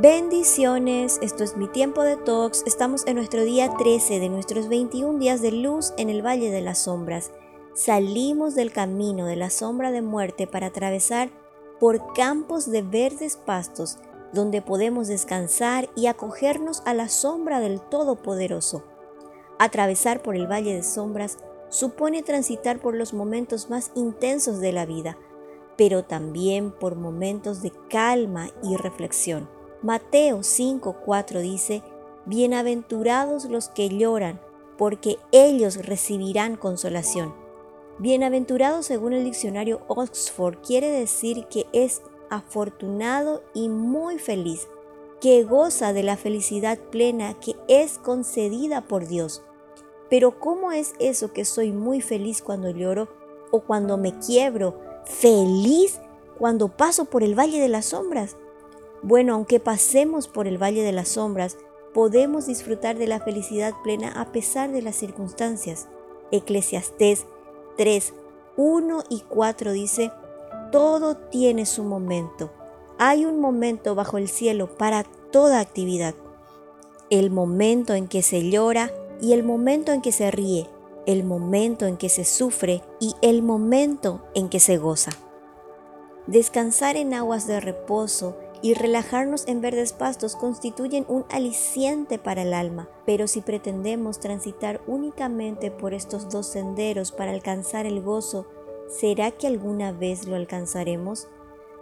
Bendiciones, esto es mi tiempo de talks. Estamos en nuestro día 13 de nuestros 21 días de luz en el Valle de las Sombras. Salimos del camino de la sombra de muerte para atravesar por campos de verdes pastos donde podemos descansar y acogernos a la sombra del Todopoderoso. Atravesar por el Valle de Sombras supone transitar por los momentos más intensos de la vida, pero también por momentos de calma y reflexión. Mateo 5:4 dice, Bienaventurados los que lloran, porque ellos recibirán consolación. Bienaventurado según el diccionario Oxford quiere decir que es afortunado y muy feliz, que goza de la felicidad plena que es concedida por Dios. Pero ¿cómo es eso que soy muy feliz cuando lloro o cuando me quiebro? ¿Feliz cuando paso por el valle de las sombras? Bueno, aunque pasemos por el Valle de las Sombras, podemos disfrutar de la felicidad plena a pesar de las circunstancias. Eclesiastés 3, 1 y 4 dice, todo tiene su momento. Hay un momento bajo el cielo para toda actividad. El momento en que se llora y el momento en que se ríe, el momento en que se sufre y el momento en que se goza. Descansar en aguas de reposo y relajarnos en verdes pastos constituyen un aliciente para el alma, pero si pretendemos transitar únicamente por estos dos senderos para alcanzar el gozo, ¿será que alguna vez lo alcanzaremos?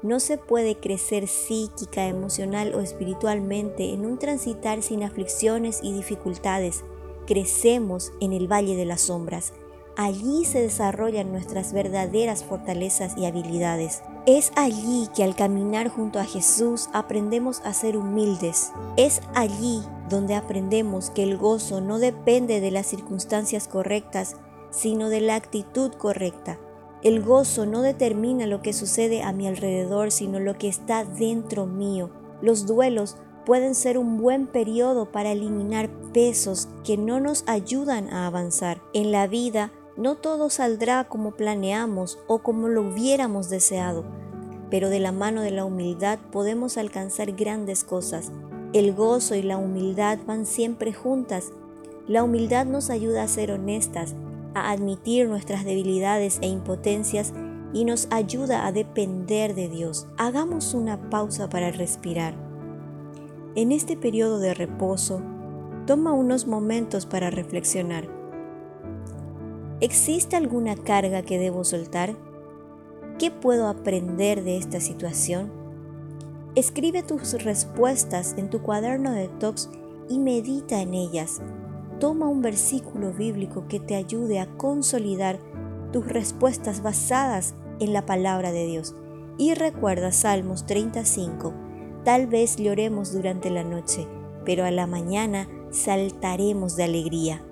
No se puede crecer psíquica, emocional o espiritualmente en un transitar sin aflicciones y dificultades. Crecemos en el valle de las sombras. Allí se desarrollan nuestras verdaderas fortalezas y habilidades. Es allí que al caminar junto a Jesús aprendemos a ser humildes. Es allí donde aprendemos que el gozo no depende de las circunstancias correctas, sino de la actitud correcta. El gozo no determina lo que sucede a mi alrededor, sino lo que está dentro mío. Los duelos pueden ser un buen periodo para eliminar pesos que no nos ayudan a avanzar. En la vida no todo saldrá como planeamos o como lo hubiéramos deseado, pero de la mano de la humildad podemos alcanzar grandes cosas. El gozo y la humildad van siempre juntas. La humildad nos ayuda a ser honestas, a admitir nuestras debilidades e impotencias y nos ayuda a depender de Dios. Hagamos una pausa para respirar. En este periodo de reposo, toma unos momentos para reflexionar. ¿Existe alguna carga que debo soltar? ¿Qué puedo aprender de esta situación? Escribe tus respuestas en tu cuaderno de talks y medita en ellas. Toma un versículo bíblico que te ayude a consolidar tus respuestas basadas en la palabra de Dios. Y recuerda Salmos 35. Tal vez lloremos durante la noche, pero a la mañana saltaremos de alegría.